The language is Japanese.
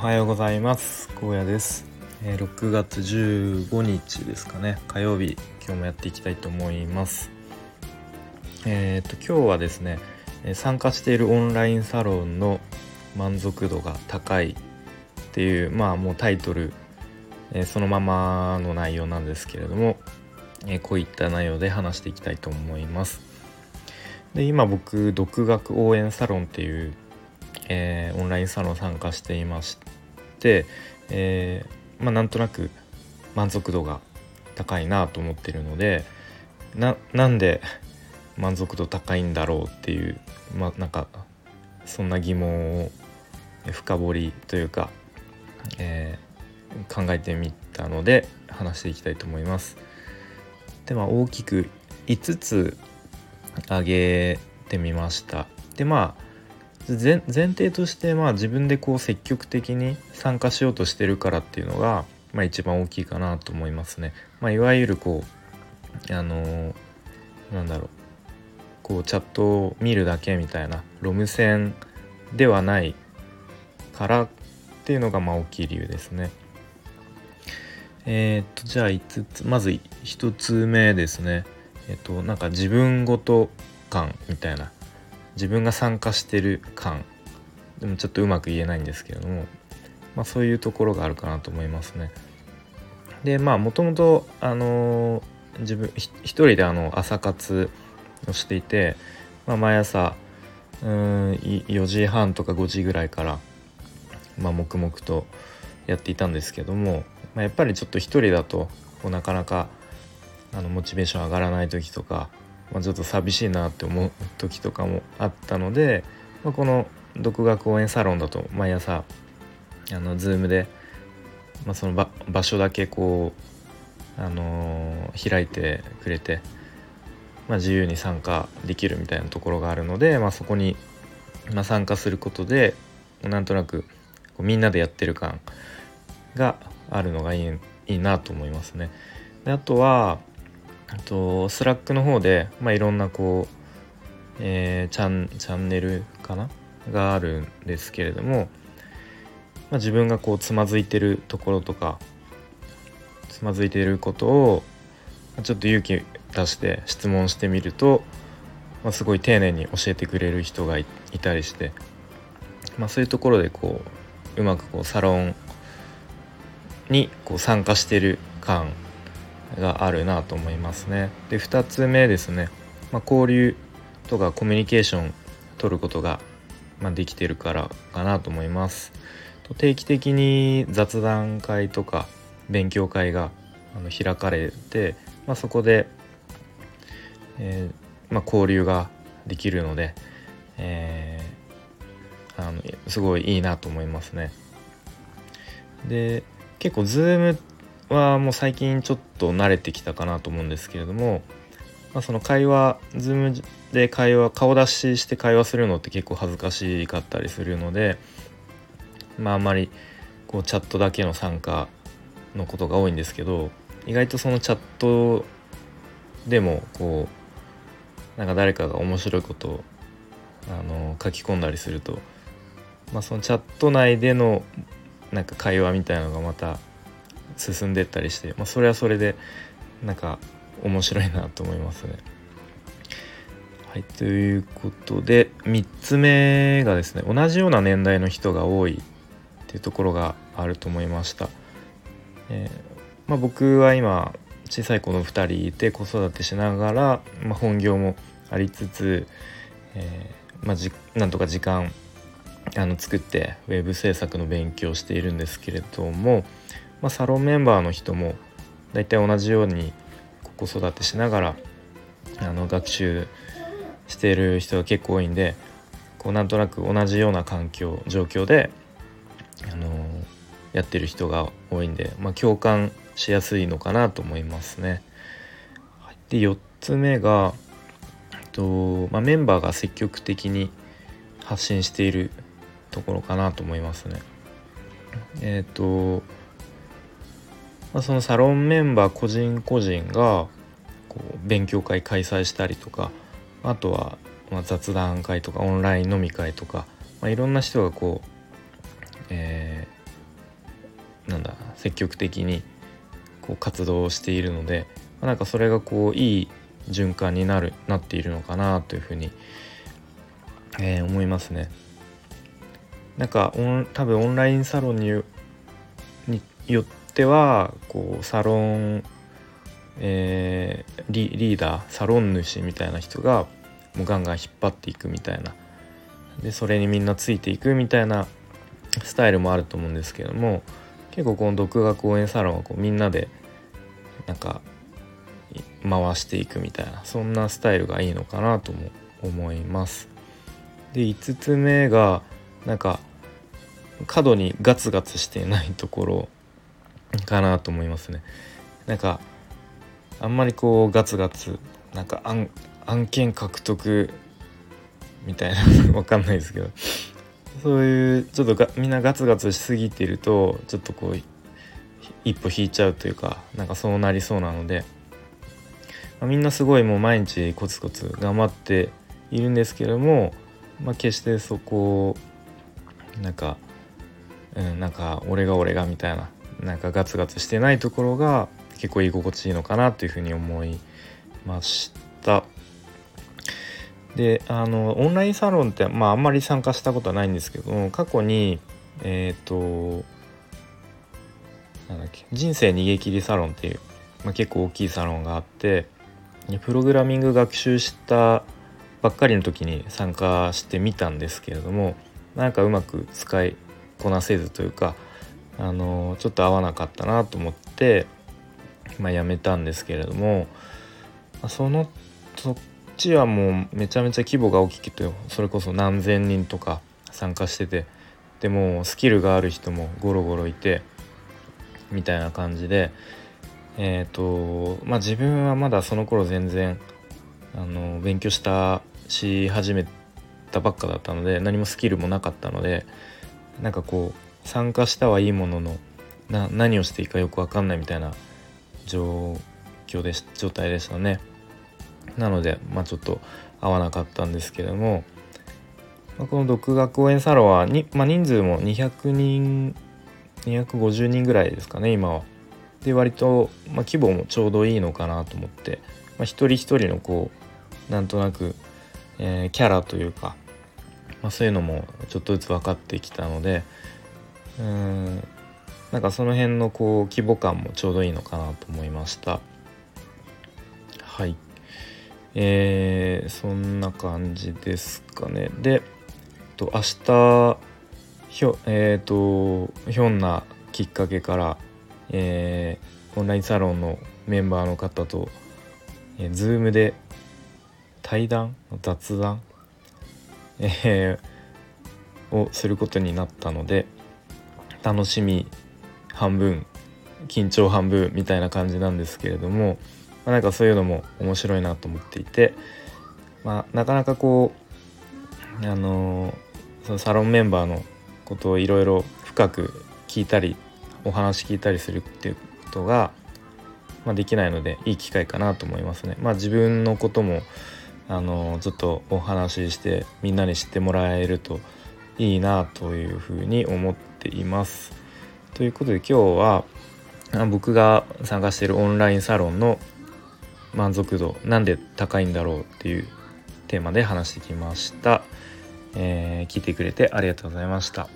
はようございます。高野です、えー、6月15日ですかね。火曜日今日もやっていきたいと思います。えっ、と今日はですね参加しているオンラインサロンの満足度が高いっていうまあもうタイトル、えー、そのままの内容なんですけれども、え、こういった内容で話していきたいと思います。で今僕独学応援サロンっていうえー、オンラインサロン参加していまして、えー、まあ、なんとなく満足度が高いなと思ってるのでななんで満足度高いんだろうっていうまあなんかそんな疑問を深掘りというか、えー、考えてみたので話していきたいと思います。でまあ大きく5つ挙げてみました。でまあ前提としてまあ自分でこう積極的に参加しようとしてるからっていうのが、まあ、一番大きいかなと思いますね。まあ、いわゆるこうあの、なんだろうこうチャットを見るだけみたいなロム線ではないからっていうのがまあ大きい理由ですね。えっ、とじゃあ5つまず1つ目ですね。えっ、となんか自分ごと感みたいな自分が参加してる感でもちょっとうまく言えないんですけれども、まあ、そういうところがあるかなと思いますね。でまあもともとあの自分一人であの朝活をしていて、まあ、毎朝うん4時半とか5時ぐらいから、まあ、黙々とやっていたんですけども、まあ、やっぱりちょっと一人だとこうなかなかあのモチベーション上がらない時とかまあ、ちょっと寂しいなって思う時とかもあったので、まあ、この独学応援サロンだと毎朝あの Zoom で、まあ、その場所だけこう、あのー、開いてくれて、まあ、自由に参加できるみたいなところがあるので、まあ、そこに、まあ、参加することでなんとなくこうみんなでやってる感があるのがいいいいなと思いますね。であとはとスラックの方で、まあ、いろんなこう、えー、チャンチャンネルかな？があるんですけれども、まあ、自分がこうつまずいてるところとかつまずいてることをちょっと勇気出して質問してみると、まあ、すごい丁寧に教えてくれる人がいたりして、まあ、そういうところでこううまくこうサロンにこう参加してる感があるなと思いますね。で2つ目ですね、まあ、交流とかコミュニケーション取ることが、まあ、できてるからかなと思います。定期的に雑談会とか勉強会があの開かれて、まあ、そこで、えー、まあ、交流ができるので、えー、あのすごいいいなと思いますね。で結構 Zoom はもう最近ちょっと慣れてきたかなと思うんですけれども、まあ、その会話 Zoom で会話顔出しして会話するのって結構恥ずかしかったりするのでまああんまりこうチャットだけの参加のことが多いんですけど意外とそのチャットでもこうなんか誰かが面白いことをあの書き込んだりすると、まあ、そのチャット内でのなんか会話みたいなのがまた進んでったりして、まあ、それはそれでなんか面白いなと思いますね。はいということで3つ目がですね同じような年代の人が多いっていうところがあると思いました。えー、まあ、僕は今小さい子の2人いて子育てしながら、まあ、本業もありつつ、えー、まあ、じなんとか時間あの作ってウェブ制作の勉強をしているんですけれども、まあ、サロンメンバーの人も大体同じように子育てしながらあの学習している人が結構多いんでこうなんとなく同じような環境状況で、あのやってる人が多いんで、まあ、共感しやすいのかなと思いますね。で4つ目がと、まあ、メンバーが積極的に発信しているところかなと思いますね。えっ、ー、とまあ、そのサロンメンバー個人個人がこう勉強会開催したりとかあとはま雑談会とかオンライン飲み会とか、まあ、いろんな人がこう、えなんだ積極的にこう活動しているので、まあ、なんかそれがこういい循環になるなっているのかなというふうに、えー、思いますね。なんか多分オンラインサロンによってはこうサロン、えー、リリーダーサロン主みたいな人がもうガンガン引っ張っていくみたいなでそれにみんなついていくみたいなスタイルもあると思うんですけども結構この独学応援サロンはこうみんなでなんか回していくみたいなそんなスタイルがいいのかなとも思います。で5つ目がなんか過度にガツガツしていないところかなと思いますね。なんかあんまりこうガツガツなんか案案件獲得みたいな わかんないですけど。そういうちょっとがみんなガツガツしすぎてるとちょっとこう一歩引いちゃうというかなんかそうなりそうなので、まあ、みんなすごいもう毎日コツコツ頑張っているんですけども、まあ、決してそこをなんか、うん、なんか俺が俺がみたいな。なんかガツガツしてないところが結構居心地いいのかなというふうに思いました。であのオンラインサロンって、まあ、あんまり参加したことはないんですけど過去にえっ、ー、となんだっけ人生逃げ切りサロンっていう、まあ、結構大きいサロンがあってプログラミング学習したばっかりの時に参加してみたんですけれどもなんかうまく使いこなせずというかあのちょっと合わなかったなと思って、まあ、やめたんですけれどもそのそっちはもうめちゃめちゃ規模が大きくてそれこそ何千人とか参加しててでもスキルがある人もゴロゴロいてみたいな感じでえっ、ー、とまあ自分はまだその頃全然あの勉強したし始めたばっかだったので何もスキルもなかったのでなんかこう参加したはいいもののな何をしていいかよく分かんないみたいな状況で状態でしたね。なので、まあ、ちょっと合わなかったんですけども、まあ、この独学応援サロンはに、まあ、人数も200人250人ぐらいですかね今は。で割と、まあ、規模もちょうどいいのかなと思って、まあ、一人一人のこうなんとなく、えー、キャラというか、まあ、そういうのもちょっとずつ分かってきたのでうんなんかその辺のこう規模感もちょうどいいのかなと思いました。はいえー、そんな感じですかね。で、と明日ひょえっ、ー、とひょんなきっかけから、えー、オンラインサロンのメンバーの方と、えー、Zoom で対談雑談、えー、をすることになったので楽しみ半分緊張半分みたいな感じなんですけれどもまあ、なんかそういうのも面白いなと思っていて、まあ、なかなかこうあのそのサロンメンバーのことをいろいろ深く聞いたりお話聞いたりするっていうことが、まあ、できないのでいい機会かなと思いますね。まあ、自分のこともあのちょっとお話ししてみんなに知ってもらえるといいなというふうに思っています。ということで今日は僕が参加しているオンラインサロンの満足度なんで高いんだろうっていうテーマで話してきました、えー、聞いてくれてありがとうございました